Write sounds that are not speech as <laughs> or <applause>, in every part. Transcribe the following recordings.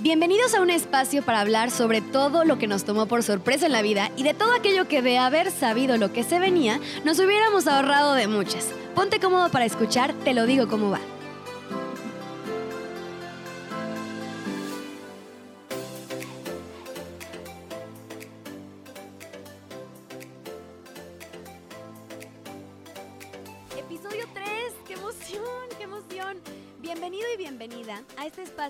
Bienvenidos a un espacio para hablar sobre todo lo que nos tomó por sorpresa en la vida y de todo aquello que de haber sabido lo que se venía, nos hubiéramos ahorrado de muchas. Ponte cómodo para escuchar, te lo digo cómo va.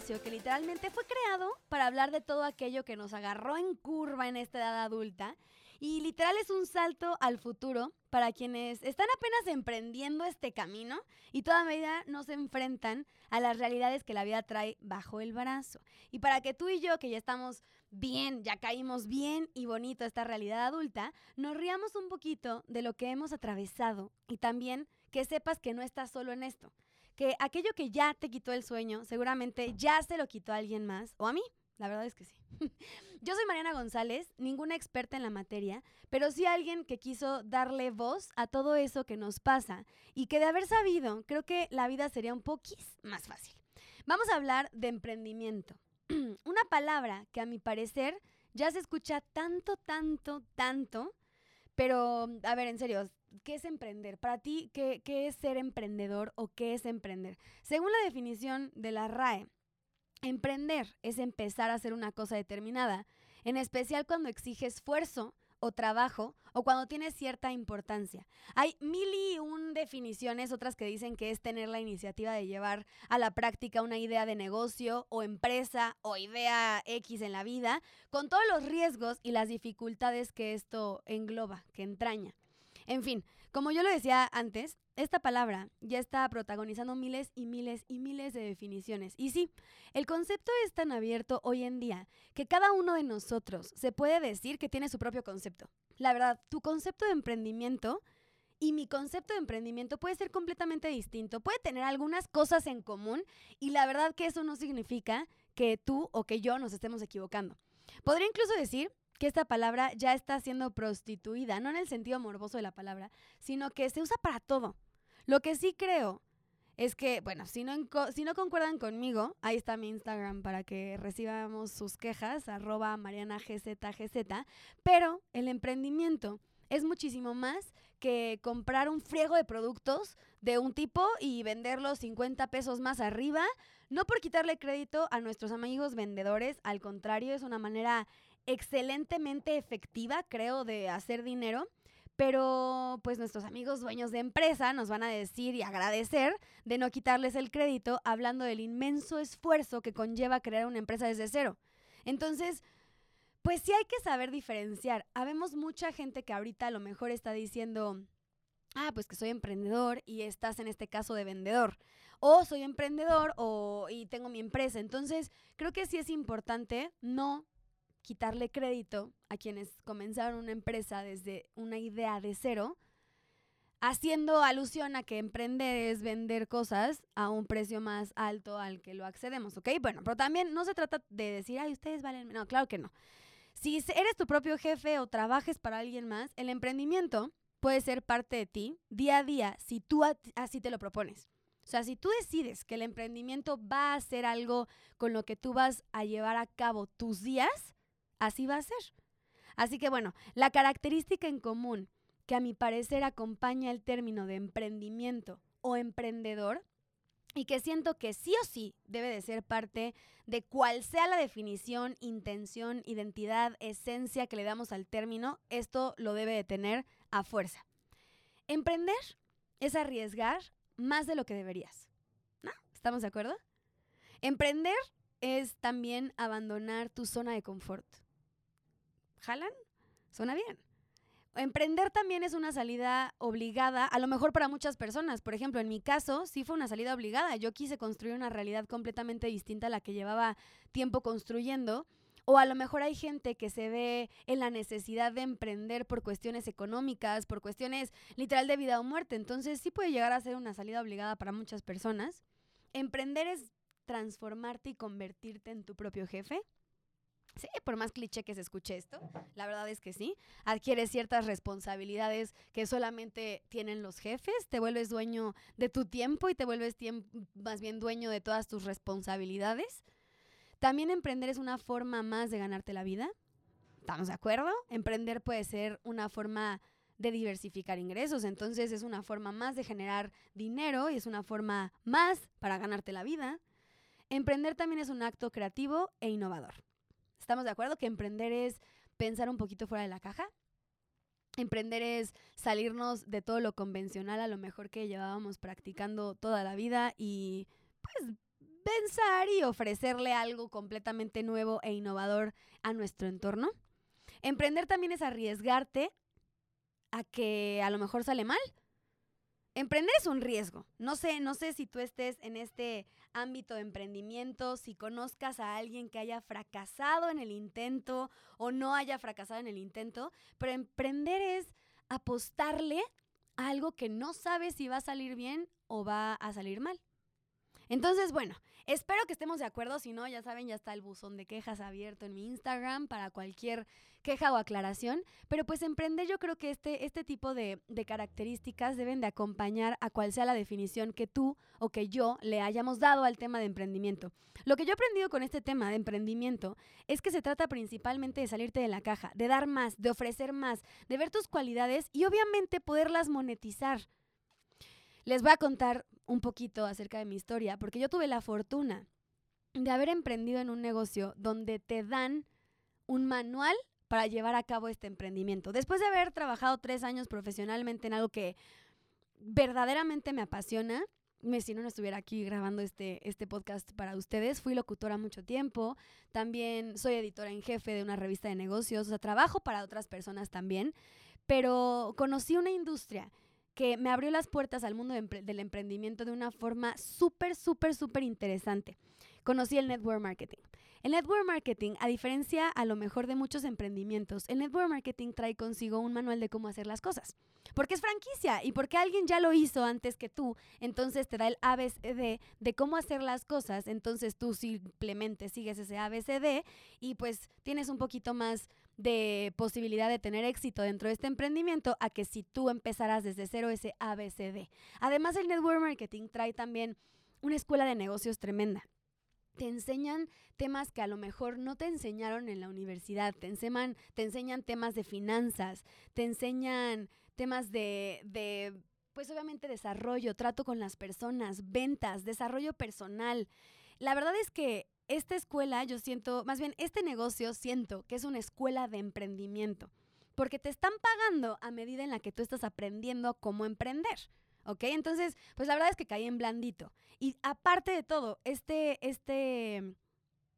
Que literalmente fue creado para hablar de todo aquello que nos agarró en curva en esta edad adulta y literal es un salto al futuro para quienes están apenas emprendiendo este camino y todavía no se enfrentan a las realidades que la vida trae bajo el brazo. Y para que tú y yo, que ya estamos bien, ya caímos bien y bonito esta realidad adulta, nos riamos un poquito de lo que hemos atravesado y también que sepas que no estás solo en esto. Que aquello que ya te quitó el sueño, seguramente ya se lo quitó a alguien más o a mí. La verdad es que sí. <laughs> Yo soy Mariana González, ninguna experta en la materia, pero sí alguien que quiso darle voz a todo eso que nos pasa y que de haber sabido, creo que la vida sería un poquís más fácil. Vamos a hablar de emprendimiento. <clears throat> Una palabra que a mi parecer ya se escucha tanto, tanto, tanto, pero a ver, en serio, ¿qué es emprender? Para ti, ¿qué, es ser emprendedor o qué es emprender? Según la definición de la RAE, Emprender es empezar a hacer una cosa determinada, en especial cuando exige esfuerzo o trabajo o cuando tiene cierta importancia. Hay mil y un definiciones, otras que dicen que es tener la iniciativa de llevar a la práctica una idea de negocio o empresa o idea X en la vida, con todos los riesgos y las dificultades que esto engloba, que entraña. En fin, como yo lo decía antes, esta palabra ya está protagonizando miles y miles y miles de definiciones. Y sí, el concepto es tan abierto hoy en día que cada uno de nosotros se puede decir que tiene su propio concepto. La verdad, tu concepto de emprendimiento y mi concepto de emprendimiento puede ser completamente distinto, puede tener algunas cosas en común y la verdad que eso no significa que tú o que yo nos estemos equivocando. Podría incluso decir que esta palabra ya está siendo prostituida, no en el sentido morboso de la palabra, sino que se usa para todo. Lo que sí creo es que, bueno, si no, si no concuerdan conmigo, ahí está mi Instagram para que recibamos sus quejas, arroba marianagzgz, pero el emprendimiento es muchísimo más que comprar un friego de productos de un tipo y venderlos 50 pesos más arriba, no por quitarle crédito a nuestros amigos vendedores, al contrario, es una manera excelentemente efectiva, creo, de hacer dinero. Pero pues nuestros amigos dueños de empresa nos van a decir y agradecer de no quitarles el crédito hablando del inmenso esfuerzo que conlleva crear una empresa desde cero. Entonces, pues sí hay que saber diferenciar. Habemos mucha gente que ahorita a lo mejor está diciendo, ah, pues que soy emprendedor y estás en este caso de vendedor. O soy emprendedor o, y tengo mi empresa. Entonces, creo que sí es importante no quitarle crédito a quienes comenzaron una empresa desde una idea de cero, haciendo alusión a que emprender es vender cosas a un precio más alto al que lo accedemos, ¿ok? Bueno, pero también no se trata de decir, ay, ustedes valen, no, claro que no. Si eres tu propio jefe o trabajes para alguien más, el emprendimiento puede ser parte de ti día a día si tú así te lo propones. O sea, si tú decides que el emprendimiento va a ser algo con lo que tú vas a llevar a cabo tus días, así va a ser. Así que bueno, la característica en común que a mi parecer acompaña el término de emprendimiento o emprendedor y que siento que sí o sí debe de ser parte de cual sea la definición, intención, identidad, esencia que le damos al término, esto lo debe de tener a fuerza. Emprender es arriesgar más de lo que deberías. ¿No? ¿Estamos de acuerdo? Emprender es también abandonar tu zona de confort. ¿Jalan? Suena bien. Emprender también es una salida obligada, a lo mejor para muchas personas. Por ejemplo, en mi caso, sí fue una salida obligada. Yo quise construir una realidad completamente distinta a la que llevaba tiempo construyendo. O a lo mejor hay gente que se ve en la necesidad de emprender por cuestiones económicas, por cuestiones literal de vida o muerte. Entonces sí puede llegar a ser una salida obligada para muchas personas. Emprender es transformarte y convertirte en tu propio jefe. Sí, por más cliché que se escuche esto, la verdad es que sí. Adquieres ciertas responsabilidades que solamente tienen los jefes, te vuelves dueño de tu tiempo y te vuelves más bien dueño de todas tus responsabilidades. También emprender es una forma más de ganarte la vida. ¿Estamos de acuerdo? Emprender puede ser una forma de diversificar ingresos, entonces es una forma más de generar dinero y es una forma más para ganarte la vida. Emprender también es un acto creativo e innovador. ¿Estamos de acuerdo que emprender es pensar un poquito fuera de la caja? Emprender es salirnos de todo lo convencional, a lo mejor que llevábamos practicando toda la vida y pues pensar y ofrecerle algo completamente nuevo e innovador a nuestro entorno. Emprender también es arriesgarte a que a lo mejor sale mal. Emprender es un riesgo. No sé, no sé si tú estés en este ámbito de emprendimiento, si conozcas a alguien que haya fracasado en el intento o no haya fracasado en el intento, pero emprender es apostarle a algo que no sabes si va a salir bien o va a salir mal. Entonces, bueno, espero que estemos de acuerdo. Si no, ya saben, ya está el buzón de quejas abierto en mi Instagram para cualquier queja o aclaración. Pero pues emprender yo creo que este, este tipo de, características deben de acompañar a cual sea la definición que tú o que yo le hayamos dado al tema de emprendimiento. Lo que yo he aprendido con este tema de emprendimiento es que se trata principalmente de salirte de la caja, de dar más, de ofrecer más, de ver tus cualidades y obviamente poderlas monetizar. Les voy a contar un poquito acerca de mi historia, porque yo tuve la fortuna de haber emprendido en un negocio donde te dan un manual para llevar a cabo este emprendimiento. Después de haber trabajado tres años profesionalmente en algo que verdaderamente me apasiona, si no, no estuviera aquí grabando este, este podcast para ustedes. Fui locutora mucho tiempo, también soy editora en jefe de una revista de negocios, o sea, trabajo para otras personas también, pero conocí una industria que me abrió las puertas al mundo del emprendimiento de una forma súper, súper, súper interesante. Conocí el network marketing. El network marketing, a diferencia a lo mejor de muchos emprendimientos, el network marketing trae consigo un manual de cómo hacer las cosas. Porque es franquicia y porque alguien ya lo hizo antes que tú, entonces te da el ABCD de cómo hacer las cosas, entonces tú simplemente sigues ese ABCD y pues tienes un poquito más de posibilidad de tener éxito dentro de este emprendimiento a que si tú empezaras desde cero ese ABCD. Además, el network marketing trae también una escuela de negocios tremenda. Te enseñan temas que a lo mejor no te enseñaron en la universidad, te enseñan, te enseñan temas de finanzas, te enseñan temas de, de, pues obviamente desarrollo, trato con las personas, ventas, desarrollo personal. La verdad es que esta escuela, yo siento, más bien este negocio siento que es una escuela de emprendimiento, porque te están pagando a medida en la que tú estás aprendiendo cómo emprender. ¿Ok? Entonces, pues la verdad es que caí en blandito. Y aparte de todo, este, este,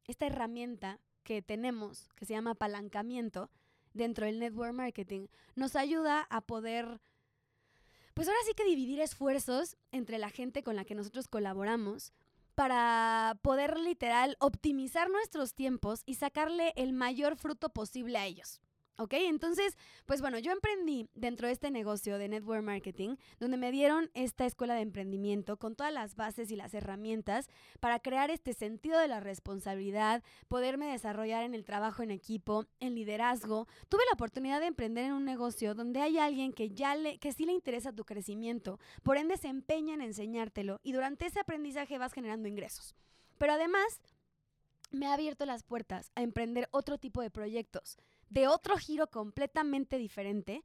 esta herramienta que tenemos, que se llama apalancamiento, dentro del network marketing, nos ayuda a poder, pues ahora sí que dividir esfuerzos entre la gente con la que nosotros colaboramos para poder literal optimizar nuestros tiempos y sacarle el mayor fruto posible a ellos. ¿Ok? Entonces, pues bueno, yo emprendí dentro de este negocio de network marketing, donde me dieron esta escuela de emprendimiento con todas las bases y las herramientas para crear este sentido de la responsabilidad, poderme desarrollar en el trabajo en equipo, en liderazgo. Tuve la oportunidad de emprender en un negocio donde hay alguien que ya le, que sí le interesa tu crecimiento, por ende se empeña en enseñártelo y durante ese aprendizaje vas generando ingresos. Pero además, me ha abierto las puertas a emprender otro tipo de proyectos de otro giro completamente diferente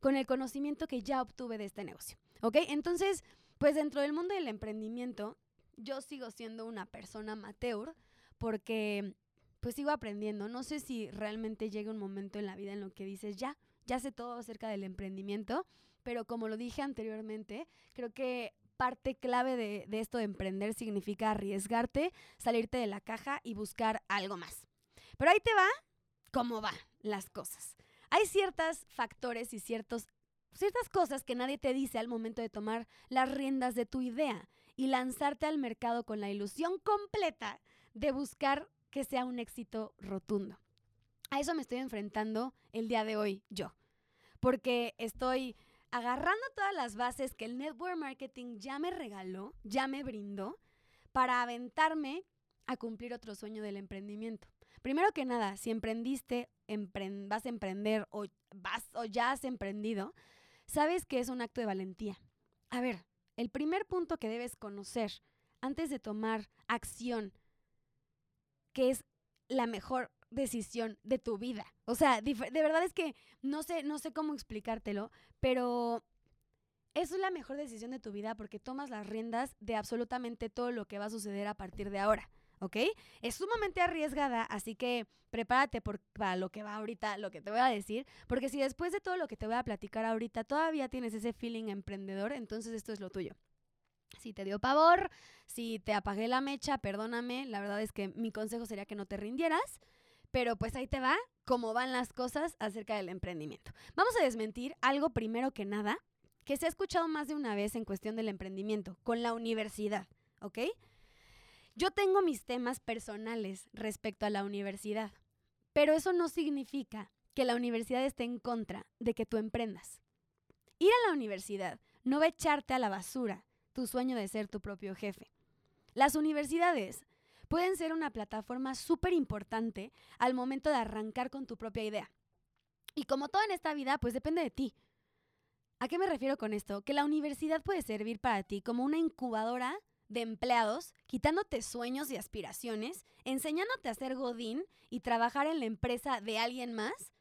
con el conocimiento que ya obtuve de este negocio. ¿Ok? Entonces, pues dentro del mundo del emprendimiento, yo sigo siendo una persona amateur porque pues sigo aprendiendo. No sé si realmente llega un momento en la vida en lo que dices, ya, ya sé todo acerca del emprendimiento, pero como lo dije anteriormente, creo que parte clave de, de esto de emprender significa arriesgarte, salirte de la caja y buscar algo más. Pero ahí te va cómo van las cosas. Hay ciertos factores y ciertos, ciertas cosas que nadie te dice al momento de tomar las riendas de tu idea y lanzarte al mercado con la ilusión completa de buscar que sea un éxito rotundo. A eso me estoy enfrentando el día de hoy yo, porque estoy agarrando todas las bases que el network marketing ya me regaló, ya me brindó, para aventarme a cumplir otro sueño del emprendimiento. Primero que nada, si emprendiste, vas a emprender o, vas, o ya has emprendido, sabes que es un acto de valentía. A ver, el primer punto que debes conocer antes de tomar acción que es la mejor decisión de tu vida. O sea, de verdad es que no sé, no sé cómo explicártelo, pero eso es la mejor decisión de tu vida porque tomas las riendas de absolutamente todo lo que va a suceder a partir de ahora. ¿Ok? Es sumamente arriesgada, así que prepárate por, para lo que va ahorita, lo que te voy a decir, porque si después de todo lo que te voy a platicar ahorita todavía tienes ese feeling emprendedor, entonces esto es lo tuyo. Si te dio pavor, si te apagué la mecha, perdóname, la verdad es que mi consejo sería que no te rindieras, pero pues ahí te va cómo van las cosas acerca del emprendimiento. Vamos a desmentir algo primero que nada que se ha escuchado más de una vez en cuestión del emprendimiento, con la universidad, ¿ok? Yo tengo mis temas personales respecto a la universidad, pero eso no significa que la universidad esté en contra de que tú emprendas. Ir a la universidad no va a echarte a la basura tu sueño de ser tu propio jefe. Las universidades pueden ser una plataforma súper importante al momento de arrancar con tu propia idea. Y como todo en esta vida, pues depende de ti. ¿A qué me refiero con esto? Que la universidad puede servir para ti como una incubadora de empleados, quitándote sueños y aspiraciones, enseñándote a ser godín y trabajar en la empresa de alguien más,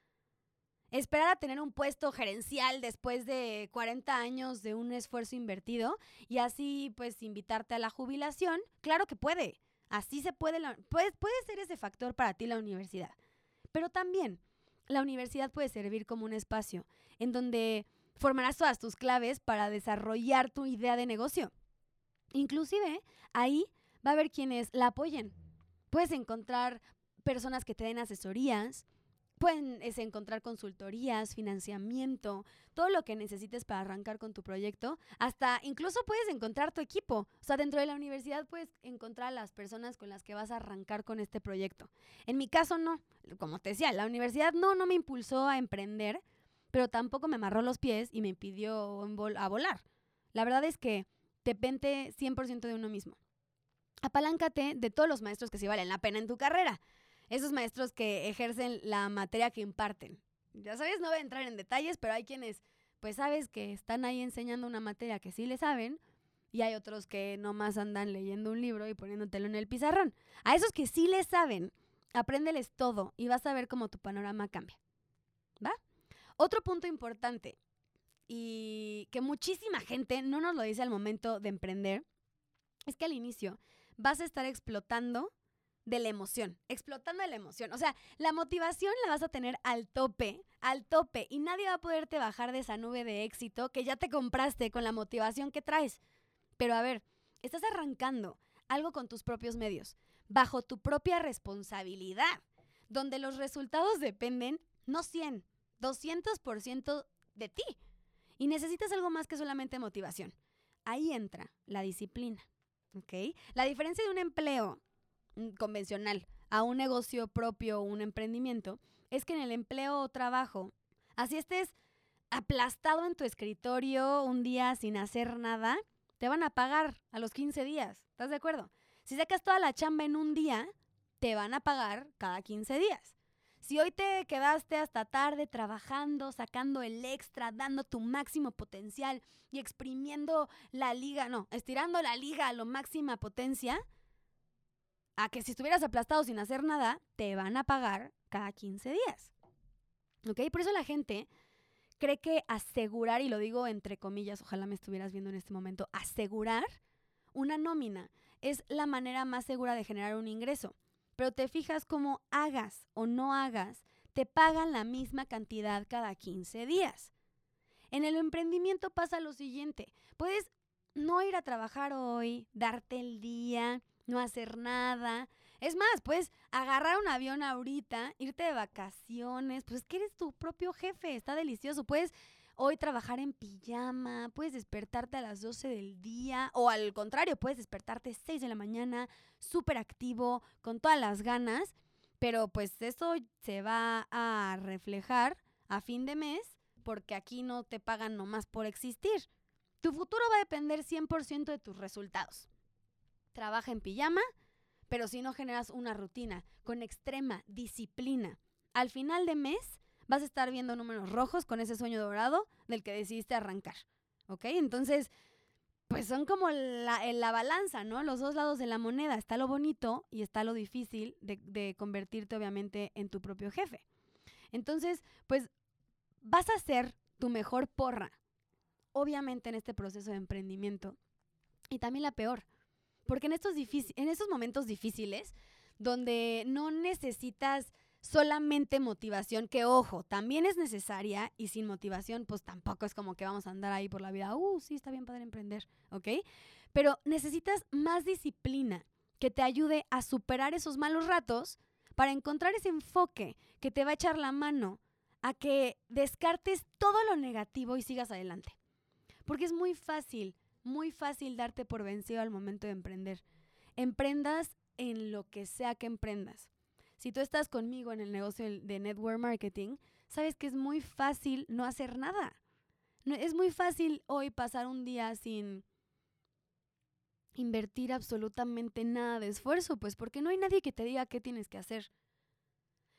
esperar a tener un puesto gerencial después de 40 años de un esfuerzo invertido y así pues invitarte a la jubilación, claro que puede. Así se puede, puede, puede ser ese factor para ti la universidad. Pero también la universidad puede servir como un espacio en donde formarás todas tus claves para desarrollar tu idea de negocio. Inclusive ahí va a haber quienes la apoyen. Puedes encontrar personas que te den asesorías, puedes encontrar consultorías, financiamiento, todo lo que necesites para arrancar con tu proyecto. Hasta incluso puedes encontrar tu equipo. O sea, dentro de la universidad puedes encontrar a las personas con las que vas a arrancar con este proyecto. En mi caso no. Como te decía, la universidad no, no me impulsó a emprender, pero tampoco me amarró los pies y me impidió a volar. La verdad es que depende 100% de uno mismo. Apaláncate de todos los maestros que sí valen la pena en tu carrera. Esos maestros que ejercen la materia que imparten. Ya sabes, no voy a entrar en detalles, pero hay quienes, pues sabes que están ahí enseñando una materia que sí le saben, y hay otros que nomás andan leyendo un libro y poniéndotelo en el pizarrón. A esos que sí le saben, apréndeles todo y vas a ver cómo tu panorama cambia. ¿Va? Otro punto importante, y que muchísima gente no nos lo dice al momento de emprender, es que al inicio vas a estar explotando de la emoción, explotando de la emoción. O sea, la motivación la vas a tener al tope, al tope, y nadie va a poderte bajar de esa nube de éxito que ya te compraste con la motivación que traes. Pero a ver, estás arrancando algo con tus propios medios, bajo tu propia responsabilidad, donde los resultados dependen no 100, 200% de ti. Y necesitas algo más que solamente motivación. Ahí entra la disciplina. ¿Ok? La diferencia de un empleo mm, convencional a un negocio propio o un emprendimiento es que en el empleo o trabajo, así estés aplastado en tu escritorio un día sin hacer nada, te van a pagar a los 15 días. ¿Estás de acuerdo? Si sacas toda la chamba en un día, te van a pagar cada 15 días. Si hoy te quedaste hasta tarde trabajando, sacando el extra, dando tu máximo potencial y exprimiendo la liga, no, estirando la liga a lo máxima potencia, a que si estuvieras aplastado sin hacer nada, te van a pagar cada 15 días. ¿Ok? Por eso la gente cree que asegurar, y lo digo entre comillas, ojalá me estuvieras viendo en este momento, asegurar una nómina es la manera más segura de generar un ingreso. Pero te fijas cómo hagas o no hagas, te pagan la misma cantidad cada 15 días. En el emprendimiento pasa lo siguiente, puedes no ir a trabajar hoy, darte el día, no hacer nada. Es más, puedes agarrar un avión ahorita, irte de vacaciones, pues es que eres tu propio jefe, está delicioso. Puedes hoy trabajar en pijama, puedes despertarte a las 12 del día o al contrario, puedes despertarte 6 de la mañana, súper activo, con todas las ganas, pero pues eso se va a reflejar a fin de mes porque aquí no te pagan nomás por existir. Tu futuro va a depender 100% de tus resultados. Trabaja en pijama, pero si no generas una rutina con extrema disciplina, al final de mes vas a estar viendo números rojos con ese sueño dorado del que decidiste arrancar. ¿Ok? Entonces, pues son como la, la, balanza, ¿no? Los dos lados de la moneda. Está lo bonito y está lo difícil de, convertirte, obviamente, en tu propio jefe. Entonces, pues vas a ser tu mejor porra, obviamente, en este proceso de emprendimiento. Y también la peor, porque en estos, en estos momentos difíciles, donde no necesitas solamente motivación, que ojo, también es necesaria y sin motivación, pues tampoco es como que vamos a andar ahí por la vida, uh, sí, está bien poder emprender, ¿ok? Pero necesitas más disciplina que te ayude a superar esos malos ratos para encontrar ese enfoque que te va a echar la mano a que descartes todo lo negativo y sigas adelante. Porque es muy fácil, muy fácil darte por vencido al momento de emprender. Emprendas en lo que sea que emprendas. Si tú estás conmigo en el negocio de network marketing, sabes que es muy fácil no hacer nada. es muy fácil hoy pasar un día sin invertir absolutamente nada de esfuerzo, pues porque no hay nadie que te diga qué tienes que hacer.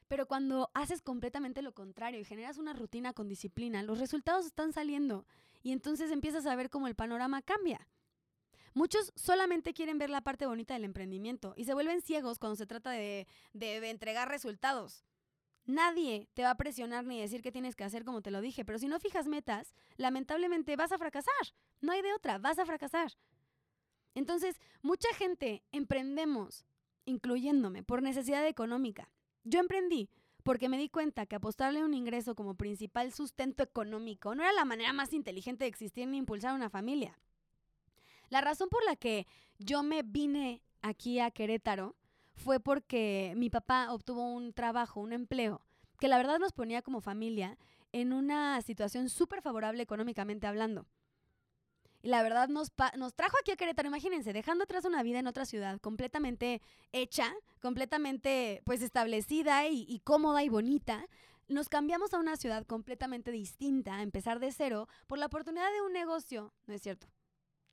Pero cuando haces completamente lo contrario y generas una rutina con disciplina, los resultados están saliendo y entonces empiezas a ver cómo el panorama cambia. Muchos solamente quieren ver la parte bonita del emprendimiento y se vuelven ciegos cuando se trata de, entregar resultados. Nadie te va a presionar ni decir qué tienes que hacer como te lo dije, pero si no fijas metas, lamentablemente vas a fracasar. No hay de otra, vas a fracasar. Entonces, mucha gente emprendemos, incluyéndome, por necesidad económica. Yo emprendí porque me di cuenta que apostarle un ingreso como principal sustento económico no era la manera más inteligente de existir ni impulsar una familia. La razón por la que yo me vine aquí a Querétaro fue porque mi papá obtuvo un trabajo, un empleo, que la verdad nos ponía como familia en una situación súper favorable económicamente hablando. Y la verdad nos, nos trajo aquí a Querétaro, imagínense, dejando atrás una vida en otra ciudad completamente hecha, completamente pues establecida y, y cómoda y bonita. Nos cambiamos a una ciudad completamente distinta, a empezar de cero, por la oportunidad de un negocio, no es cierto,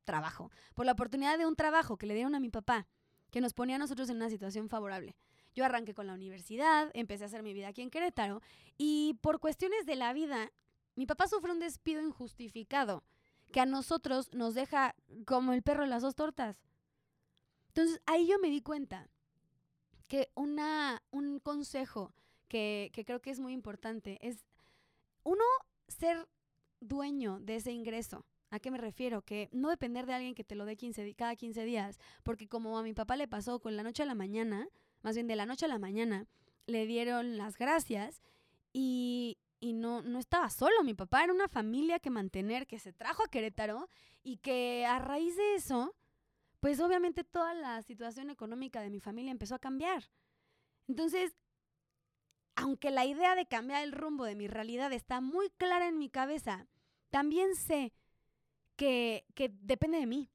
trabajo, por la oportunidad de un trabajo que le dieron a mi papá, que nos ponía a nosotros en una situación favorable. Yo arranqué con la universidad, empecé a hacer mi vida aquí en Querétaro y por cuestiones de la vida, mi papá sufre un despido injustificado que a nosotros nos deja como el perro de las dos tortas. Entonces ahí yo me di cuenta que una, un consejo que, que creo que es muy importante es, uno, ser dueño de ese ingreso. ¿A qué me refiero? Que no depender de alguien que te lo dé 15, cada 15 días, porque como a mi papá le pasó con la noche a la mañana, más bien de la noche a la mañana, le dieron las gracias y, y no, no estaba solo. Mi papá era una familia que mantener, que se trajo a Querétaro y que a raíz de eso, pues obviamente toda la situación económica de mi familia empezó a cambiar. Entonces, aunque la idea de cambiar el rumbo de mi realidad está muy clara en mi cabeza, también sé que, depende de mí.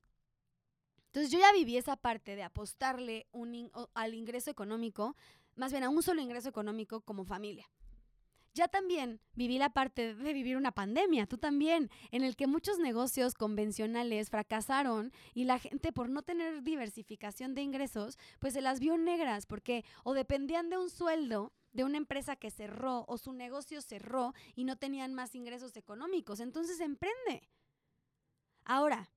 Entonces yo ya viví esa parte de apostarle un al ingreso económico, más bien a un solo ingreso económico como familia. Ya también viví la parte de vivir una pandemia, tú también, en el que muchos negocios convencionales fracasaron y la gente por no tener diversificación de ingresos, pues se las vio negras porque o dependían de un sueldo de una empresa que cerró o su negocio cerró y no tenían más ingresos económicos. Entonces emprende. Ahora,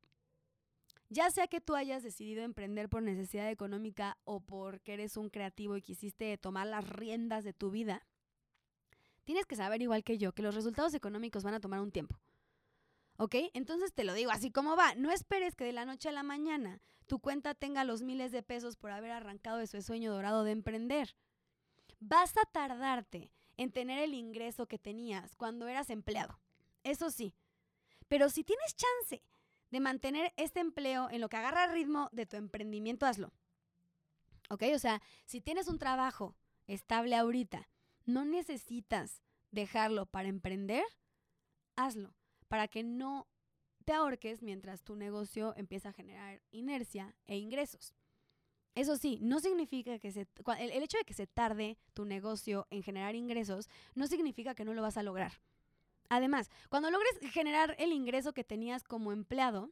ya sea que tú hayas decidido emprender por necesidad económica o porque eres un creativo y quisiste tomar las riendas de tu vida, tienes que saber igual que yo que los resultados económicos van a tomar un tiempo. ¿Ok? Entonces te lo digo así como va. No esperes que de la noche a la mañana tu cuenta tenga los miles de pesos por haber arrancado de ese sueño dorado de emprender. Vas a tardarte en tener el ingreso que tenías cuando eras empleado. Eso sí. Pero si tienes chance de mantener este empleo en lo que agarra el ritmo de tu emprendimiento, hazlo. ¿Ok? O sea, si tienes un trabajo estable ahorita, no necesitas dejarlo para emprender, hazlo, para que no te ahorques mientras tu negocio empieza a generar inercia e ingresos. Eso sí, no significa que se, el, el hecho de que se tarde tu negocio en generar ingresos no significa que no lo vas a lograr. Además, cuando logres generar el ingreso que tenías como empleado,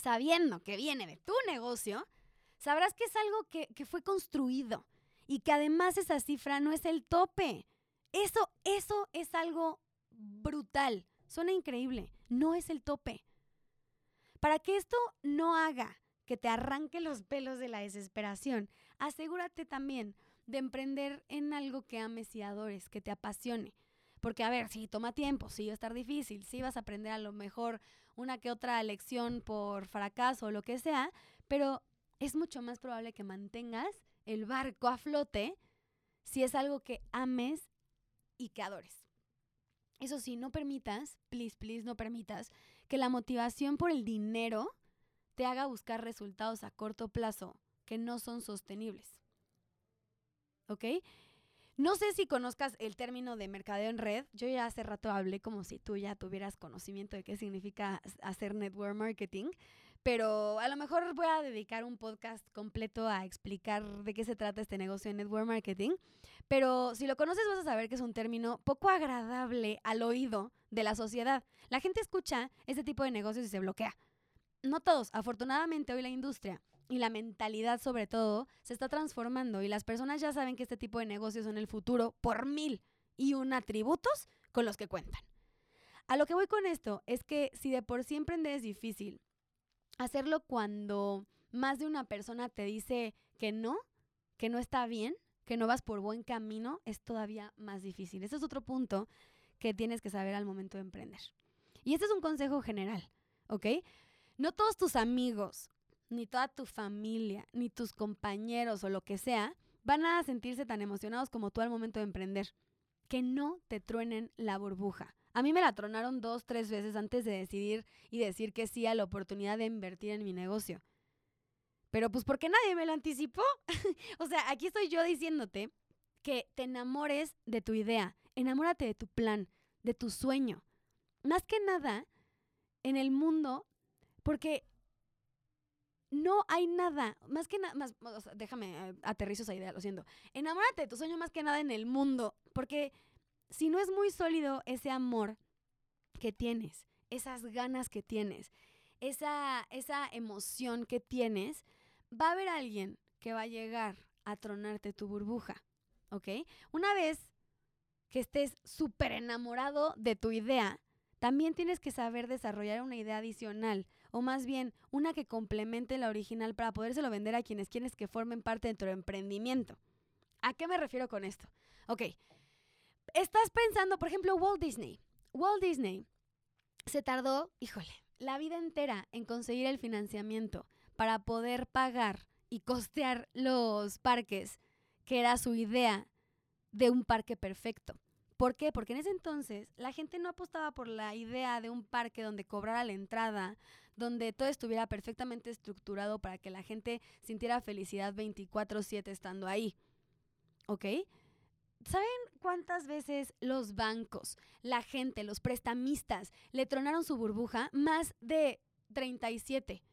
sabiendo que viene de tu negocio, sabrás que es algo que, fue construido y que además esa cifra no es el tope. Eso, eso es algo brutal. Suena increíble. No es el tope. Para que esto no haga que te arranque los pelos de la desesperación, asegúrate también de emprender en algo que ames y adores, que te apasione. Porque, a ver, sí, toma tiempo, sí va a estar difícil, sí vas a aprender a lo mejor una que otra lección por fracaso o lo que sea, pero es mucho más probable que mantengas el barco a flote si es algo que ames y que adores. Eso sí, no permitas, please, please, no permitas que la motivación por el dinero te haga buscar resultados a corto plazo que no son sostenibles. ¿Ok? No sé si conozcas el término de mercadeo en red. Yo ya hace rato hablé como si tú ya tuvieras conocimiento de qué significa hacer network marketing, pero a lo mejor voy a dedicar un podcast completo a explicar de qué se trata este negocio de network marketing. Pero si lo conoces vas a saber que es un término poco agradable al oído de la sociedad. La gente escucha este tipo de negocios y se bloquea. No todos, afortunadamente hoy la industria y la mentalidad sobre todo se está transformando y las personas ya saben que este tipo de negocios son el futuro por mil y un atributos con los que cuentan. A lo que voy con esto es que si de por sí emprender es difícil, hacerlo cuando más de una persona te dice que no, que no está bien, que no vas por buen camino, es todavía más difícil. Ese es otro punto que tienes que saber al momento de emprender. Y este es un consejo general, ¿ok? No todos tus amigos ni toda tu familia, ni tus compañeros o lo que sea, van a sentirse tan emocionados como tú al momento de emprender. Que no te truenen la burbuja. A mí me la tronaron dos, tres veces antes de decidir y decir que sí a la oportunidad de invertir en mi negocio. Pero pues porque nadie me lo anticipó. <laughs> o sea, aquí estoy yo diciéndote que te enamores de tu idea, enamórate de tu plan, de tu sueño. Más que nada, en el mundo, porque no hay nada, más que nada, más, déjame eh, aterrizo esa idea, lo siento. Enamórate de tu sueño más que nada en el mundo, porque si no es muy sólido ese amor que tienes, esas ganas que tienes, esa, esa emoción que tienes, va a haber alguien que va a llegar a tronarte tu burbuja, ¿ok? Una vez que estés súper enamorado de tu idea, también tienes que saber desarrollar una idea adicional o más bien una que complemente la original para podérselo vender a quienes quieres que formen parte de tu emprendimiento. ¿A qué me refiero con esto? Ok, estás pensando, por ejemplo, Walt Disney. Walt Disney se tardó, híjole, la vida entera en conseguir el financiamiento para poder pagar y costear los parques, que era su idea de un parque perfecto. ¿Por qué? Porque en ese entonces la gente no apostaba por la idea de un parque donde cobrara la entrada, donde todo estuviera perfectamente estructurado para que la gente sintiera felicidad 24/7 estando ahí. ¿Ok? ¿Saben cuántas veces los bancos, la gente, los prestamistas le tronaron su burbuja? Más de 37.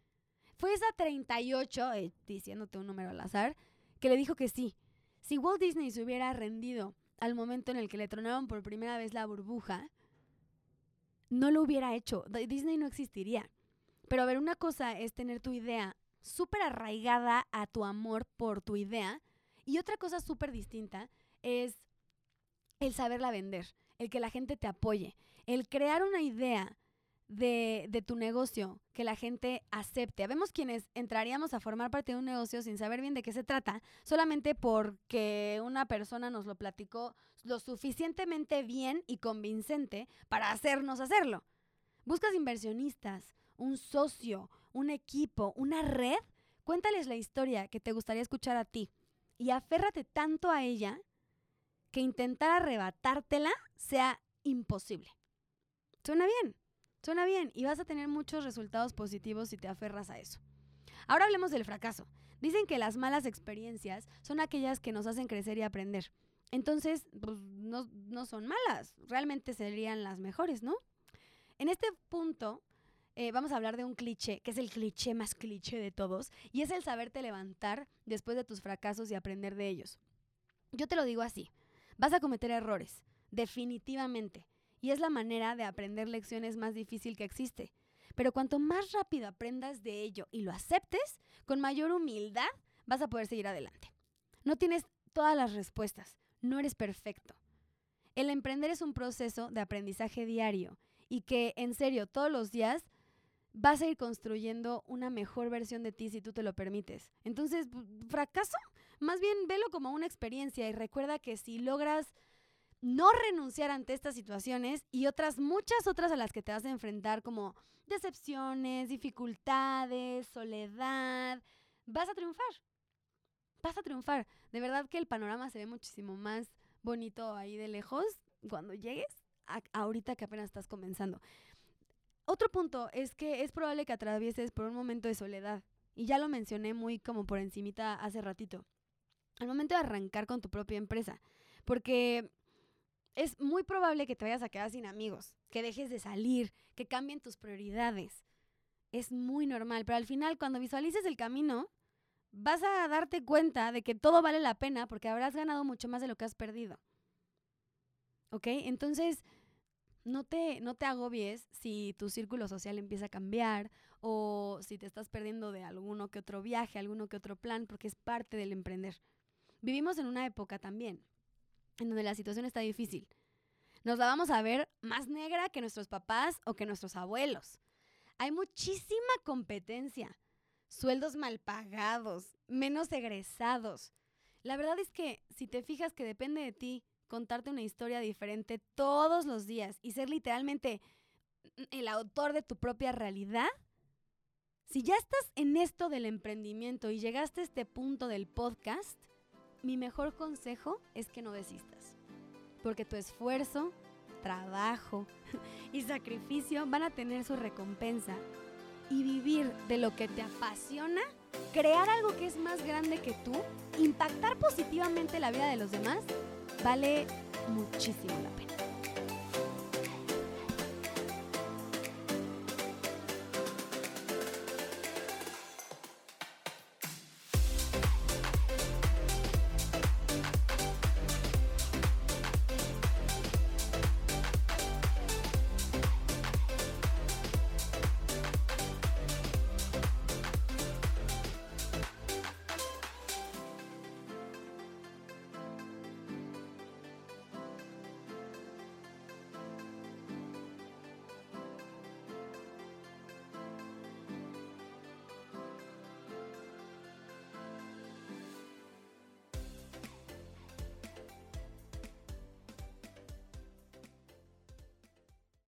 Fue esa 38, eh, diciéndote un número al azar, que le dijo que sí. Si Walt Disney se hubiera rendido al momento en el que le tronaron por primera vez la burbuja, no lo hubiera hecho. Disney no existiría. Pero a ver, una cosa es tener tu idea súper arraigada a tu amor por tu idea y otra cosa súper distinta es el saberla vender, el que la gente te apoye, el crear una idea de, de, tu negocio que la gente acepte. Habemos quienes entraríamos a formar parte de un negocio sin saber bien de qué se trata, solamente porque una persona nos lo platicó lo suficientemente bien y convincente para hacernos hacerlo. Buscas inversionistas, un socio, un equipo, una red, cuéntales la historia que te gustaría escuchar a ti y aférrate tanto a ella que intentar arrebatártela sea imposible. Suena bien, suena bien y vas a tener muchos resultados positivos si te aferras a eso. Ahora hablemos del fracaso. Dicen que las malas experiencias son aquellas que nos hacen crecer y aprender. Entonces, pues no, no son malas, realmente serían las mejores, ¿no? En este punto, eh, vamos a hablar de un cliché, que es el cliché más cliché de todos, y es el saberte levantar después de tus fracasos y aprender de ellos. Yo te lo digo así, vas a cometer errores, definitivamente, y es la manera de aprender lecciones más difícil que existe. Pero cuanto más rápido aprendas de ello y lo aceptes, con mayor humildad vas a poder seguir adelante. No tienes todas las respuestas, no eres perfecto. El emprender es un proceso de aprendizaje diario y que, en serio, todos los días vas a ir construyendo una mejor versión de ti si tú te lo permites. Entonces, fracaso, más bien velo como una experiencia y recuerda que si logras no renunciar ante estas situaciones y otras, muchas otras a las que te vas a enfrentar como decepciones, dificultades, soledad, vas a triunfar. Vas a triunfar. De verdad que el panorama se ve muchísimo más bonito ahí de lejos cuando llegues a ahorita que apenas estás comenzando. Otro punto es que es probable que atravieses por un momento de soledad. Y ya lo mencioné muy como por encimita hace ratito. Al momento de arrancar con tu propia empresa. Porque es muy probable que te vayas a quedar sin amigos, que dejes de salir, que cambien tus prioridades. Es muy normal, pero al final cuando visualices el camino, vas a darte cuenta de que todo vale la pena porque habrás ganado mucho más de lo que has perdido. ¿Ok? Entonces, no te, no te agobies si tu círculo social empieza a cambiar o si te estás perdiendo de alguno que otro viaje, alguno que otro plan, porque es parte del emprender. Vivimos en una época también en donde la situación está difícil. Nos la vamos a ver más negra que nuestros papás o que nuestros abuelos. Hay muchísima competencia, sueldos mal pagados, menos egresados. La verdad es que si te fijas que depende de ti contarte una historia diferente todos los días y ser literalmente el autor de tu propia realidad, si ya estás en esto del emprendimiento y llegaste a este punto del podcast, mi mejor consejo es que no desistas. Porque tu esfuerzo, trabajo <laughs> y sacrificio van a tener su recompensa. Y vivir de lo que te apasiona, crear algo que es más grande que tú, impactar positivamente la vida de los demás, vale muchísimo la pena.